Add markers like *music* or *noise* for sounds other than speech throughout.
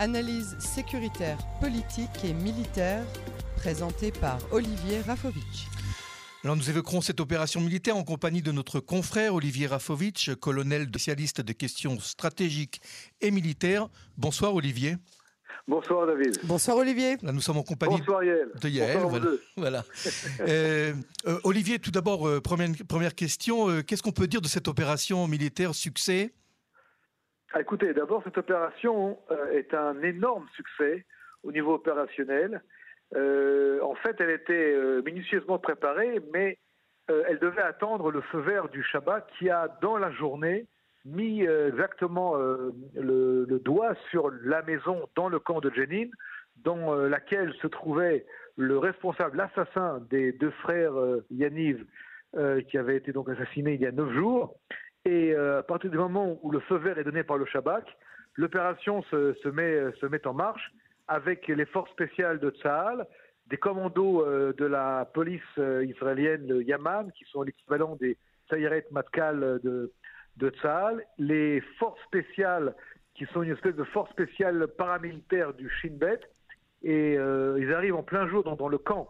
Analyse sécuritaire, politique et militaire, présentée par Olivier Rafovitch. Alors nous évoquerons cette opération militaire en compagnie de notre confrère Olivier Rafovitch, colonel spécialiste de questions stratégiques et militaires. Bonsoir Olivier. Bonsoir David. Bonsoir Olivier. Là nous sommes en compagnie Bonsoir Yael. de Yael. Bonsoir voilà. vous deux. Voilà. Euh, euh, Olivier, tout d'abord, euh, première, première question. euh, Qu'est-ce qu'on peut dire de cette opération militaire succès? Écoutez, d'abord, cette opération euh, est un énorme succès au niveau opérationnel. Euh, en fait, elle était euh, minutieusement préparée, mais elle devait attendre le feu vert du Shabbat qui a, dans la journée, mis exactement le, doigt sur la maison dans le camp de Jenin, dans laquelle se trouvait le responsable, l'assassin des deux frères Yaniv, qui avait été donc assassiné il y a neuf jours. Et euh, à partir du moment où le feu vert est donné par le Shabak, l'opération se, met, en marche avec les forces spéciales de Tsahal, des commandos euh, de la police euh, israélienne, le Yaman, qui sont l'équivalent des Sayeret Matkal de, de les forces spéciales, qui sont une espèce de force spéciale paramilitaire du Shin Bet, et ils arrivent en plein jour dans, dans le camp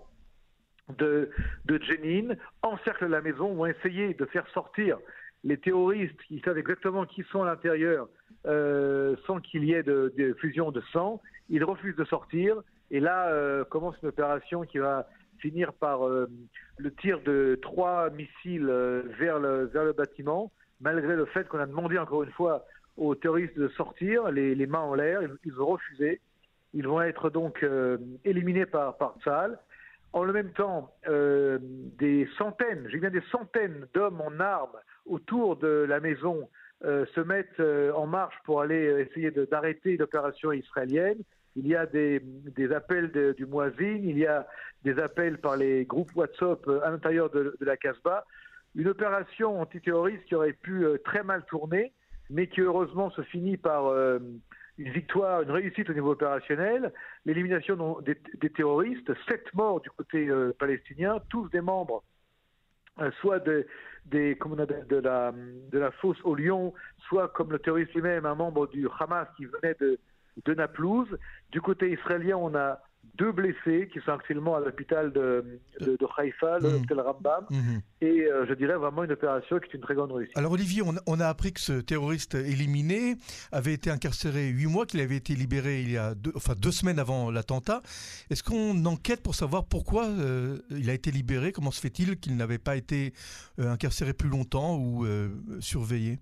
de, de Jenin, encerclent la maison, vont essayer de faire sortir les terroristes qui savent exactement qui sont à l'intérieur euh, sans qu'il y ait de, de fusion de sang. Ils refusent de sortir et là euh, commence une opération qui va finir par euh, le tir de trois missiles vers, le, bâtiment, malgré le fait qu'on a demandé encore une fois aux terroristes de sortir, les, mains en l'air, ils, ils ont refusé. Ils vont être donc éliminés par, par. En le même temps, des centaines, j'ai bien des centaines d'hommes en armes autour de la maison euh, se mettent euh, en marche pour aller euh, essayer d'arrêter l'opération israélienne. Il y a des, appels de- du Moisin, il y a des appels par les groupes WhatsApp à l'intérieur de, la Casbah. Une opération antiterroriste qui aurait pu très mal tourner, mais qui heureusement se finit par une victoire, une réussite au niveau opérationnel, l'élimination des, terroristes, sept morts du côté palestinien, tous des membres soit de, des, on de, la, de la fosse au lion, soit comme le terroriste lui-même, un membre du Hamas qui venait de, de Naplouse. Du côté israélien, on a deux blessés qui sont actuellement à l'hôpital de, de, de Haïfa, Mhm. l'hôpital Rambam, Mhm. et euh, je dirais vraiment une opération qui est une très grande réussite. Alors Olivier, on, on a appris que ce terroriste éliminé avait été incarcéré huit mois, qu'il avait été libéré il y a deux, enfin, deux semaines avant l'attentat. Est-ce qu'on enquête pour savoir pourquoi euh, il a été libéré? Comment se fait-il qu'il n'avait pas été euh, incarcéré plus longtemps ou surveillé?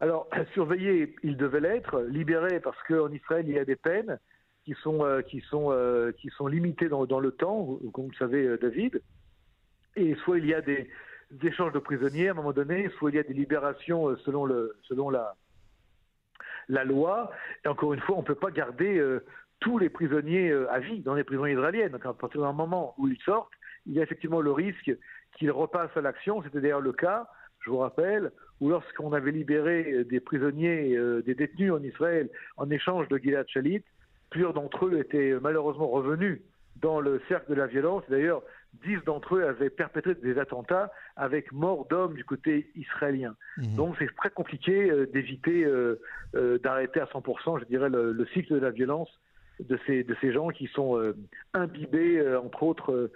Alors, *clears throat* surveillé, il devait l'être, libéré parce qu'en Israël, il y a des peines qui sont, euh, qui sont, euh, qui sont limitées dans, dans le temps, comme vous le savez, euh, David. Et soit il y a des, échanges de prisonniers à un moment donné, soit il y a des libérations selon, le, selon la, la loi. Et encore une fois, on ne peut pas garder tous les prisonniers à vie dans les prisons israéliennes. Donc, à partir d'un moment où ils sortent, il y a effectivement le risque qu'ils repassent à l'action. C'était d'ailleurs le cas, je vous rappelle, où lorsqu'on avait libéré des prisonniers, des détenus en Israël en échange de Gilad Shalit, plusieurs d'entre eux étaient malheureusement revenus dans le cercle de la violence. D'ailleurs, dix d'entre eux avaient perpétré des attentats avec mort d'hommes du côté israélien. Mhm. Donc c'est très compliqué euh, d'éviter euh, euh, d'arrêter à 100%, je dirais, le, le cycle de la violence de ces, de ces gens qui sont imbibés, entre autres,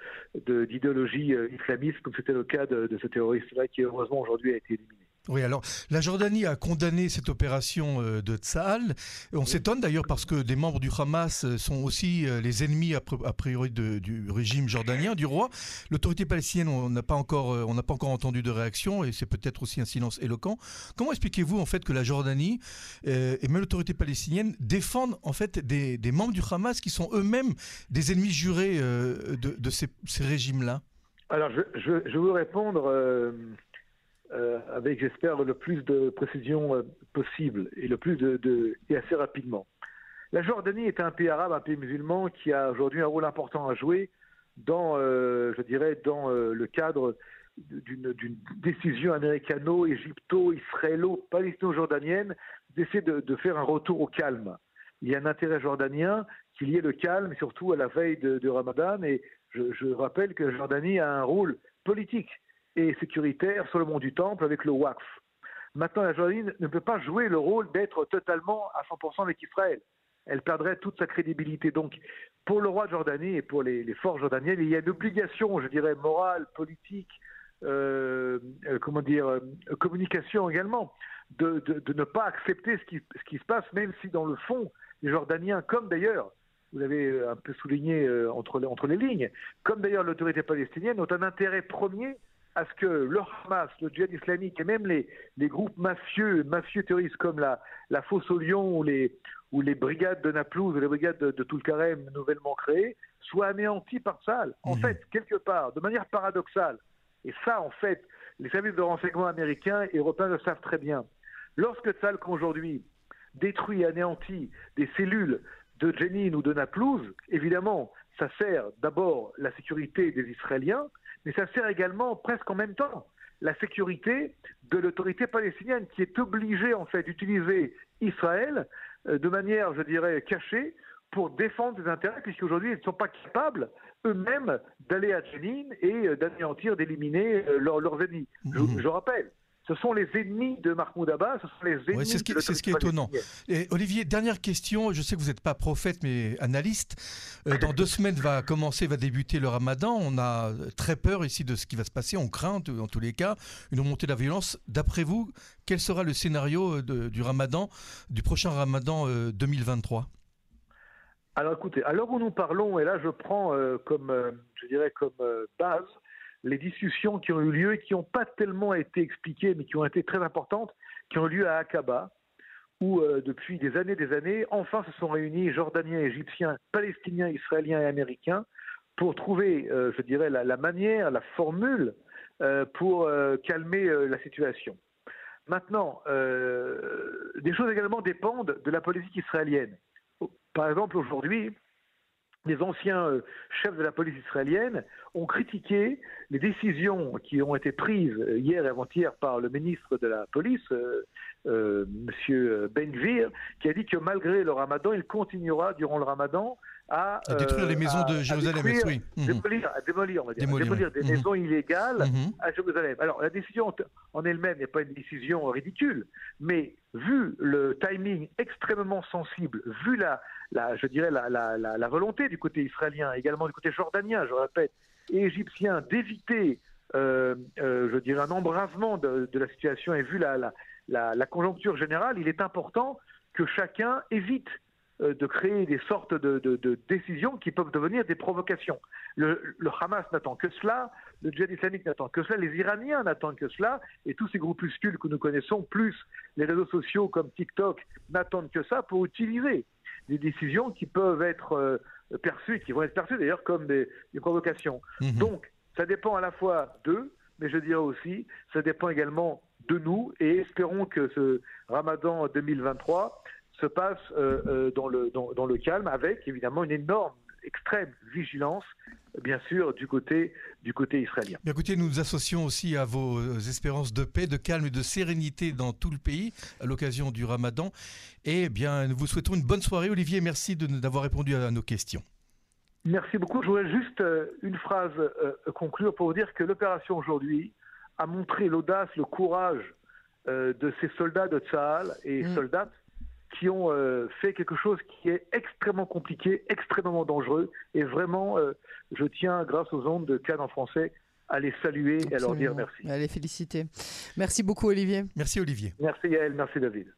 d'idéologie islamiste, comme c'était le cas de, de ce terroriste-là, qui heureusement aujourd'hui a été éliminé. Oui, alors la Jordanie a condamné cette opération euh, de Tsahal. On s'étonne d'ailleurs parce que des membres du Hamas euh, sont aussi euh, les ennemis a pri- a priori de- du régime jordanien, du roi. L'autorité palestinienne, on n'a pas encore, on n'a pas encore entendu de réaction et c'est peut-être aussi un silence éloquent. Comment expliquez-vous en fait que la Jordanie et même l'autorité palestinienne défendent en fait des, des membres du Hamas qui sont eux-mêmes des ennemis jurés de, de ces, ces régimes-là? Alors, je, je, je vais vous répondre euh, euh, avec, j'espère, le plus de précision euh, possible et le plus et assez rapidement. La Jordanie est un pays arabe, un pays musulman qui a aujourd'hui un rôle important à jouer dans, euh, je dirais, dans le cadre d'une décision américano-égypto-israélo-palestino-jordanienne d'essayer de, faire un retour au calme. Il y a un intérêt jordanien qu'il y ait le calme, surtout à la veille de, Ramadan. Et je rappelle que la Jordanie a un rôle politique et sécuritaire sur le mont du Temple avec le Waqf. Maintenant, la Jordanie ne peut pas jouer le rôle d'être totalement à 100% avec Israël. elle perdrait toute sa crédibilité. Donc, pour le roi de Jordanie et pour les, forces jordaniennes, il y a une obligation, je dirais, morale, politique, euh, euh, comment dire, euh, communication également, de, ne pas accepter ce qui, se passe, même si dans le fond, les Jordaniens, comme d'ailleurs, vous avez un peu souligné les, entre les lignes, comme d'ailleurs l'autorité palestinienne, ont un intérêt premier à ce que le Hamas, le djihad islamique et même les, les groupes mafieux, mafieux terroristes comme la, la Fosse au Lion ou les, ou les brigades de Naplouse ou les brigades de, de Toulkarem nouvellement créées soient anéantis par Tsahal. En mmh. fait, quelque part, de manière paradoxale, et ça, en fait, les services de renseignement américains et européens le savent très bien. Lorsque Tsahal, aujourd'hui, détruit et anéantit des cellules de Jenin ou de Naplouse, évidemment, ça sert d'abord la sécurité des Israéliens, mais ça sert également presque en même temps la sécurité de l'autorité palestinienne qui est obligée en fait d'utiliser Israël euh, de manière, je dirais, cachée pour défendre des intérêts, puisqu'aujourd'hui ils ne sont pas capables eux-mêmes d'aller à Jenin et euh, d'anéantir, d'éliminer euh, leurs ennemis. je, mmh. rappelle, ce sont les ennemis de Mahmoud Abbas, ce sont les ennemis c'est ce, ce qui est étonnant. Et Olivier, dernière question, je sais que vous n'êtes pas prophète mais analyste. Euh, dans deux semaines va commencer, va débuter le ramadan. On a très peur ici de ce qui va se passer, on craint en tous les cas une montée de la violence. D'après vous, quel sera le scénario euh, du ramadan, du prochain ramadan 2023 euh, alors écoutez, à l'heure où nous parlons, et là je prends comme, je dirais comme base les discussions qui ont eu lieu et qui n'ont pas tellement été expliquées, mais qui ont été très importantes, qui ont eu lieu à Aqaba, où euh, depuis des années des années, enfin se sont réunis Jordaniens, Égyptiens, Palestiniens, Israéliens et Américains pour trouver, euh, je dirais, la, manière, la formule euh, pour calmer la situation. Maintenant, des choses également dépendent de la politique israélienne. Par exemple, aujourd'hui, les anciens euh, chefs de la police israélienne ont critiqué les décisions qui ont été prises hier et avant-hier par le ministre de la police, euh, euh, M. Ben qui a dit que malgré le ramadan, il continuera durant le ramadan à, détruire les maisons de Jérusalem, oui. Mhm. démolir, à démolir, on va dire, démolir, des mhm. maisons illégales mhm. à Jérusalem. Alors la décision en elle-même n'est pas une décision ridicule, mais vu le timing extrêmement sensible, vu la, la je dirais la, la, la, volonté du côté israélien, également du côté jordanien, je répète, et égyptien d'éviter, euh, euh, je dirais, un embrasement de, de, la situation et vu la, la conjoncture générale, il est important que chacun évite euh, de créer des sortes de, décisions qui peuvent devenir des provocations. Le, Hamas n'attend que cela, le djihad islamique n'attend que cela, les Iraniens n'attendent que cela, et tous ces groupuscules que nous connaissons, plus les réseaux sociaux comme TikTok, n'attendent que ça pour utiliser des décisions qui peuvent être euh, perçues, qui vont être perçues d'ailleurs comme des, provocations. Mhm. Donc, ça dépend à la fois d'eux, mais je dirais aussi, ça dépend également de nous, et espérons que ce Ramadan 2023 se passe euh, euh, dans, le, dans, le calme, avec évidemment une énorme extrême vigilance, bien sûr, du côté, du côté israélien. Bien, écoutez, nous nous associons aussi à vos euh, espérances de paix, de calme et de sérénité dans tout le pays à l'occasion du ramadan. Et bien, nous vous souhaitons une bonne soirée. Olivier, merci d'avoir répondu à nos questions. Merci beaucoup. Je voudrais juste une phrase conclure pour vous dire que l'opération aujourd'hui a montré l'audace, le courage de ces soldats de Tsahal et mm. soldates qui ont euh, fait quelque chose qui est extrêmement compliqué, extrêmement dangereux. Et vraiment, euh, je tiens, grâce aux ondes de Cannes en français, à les saluer et à leur dire merci. À les féliciter. Merci beaucoup, Olivier. Merci, Olivier. Merci, Yael. Merci, David.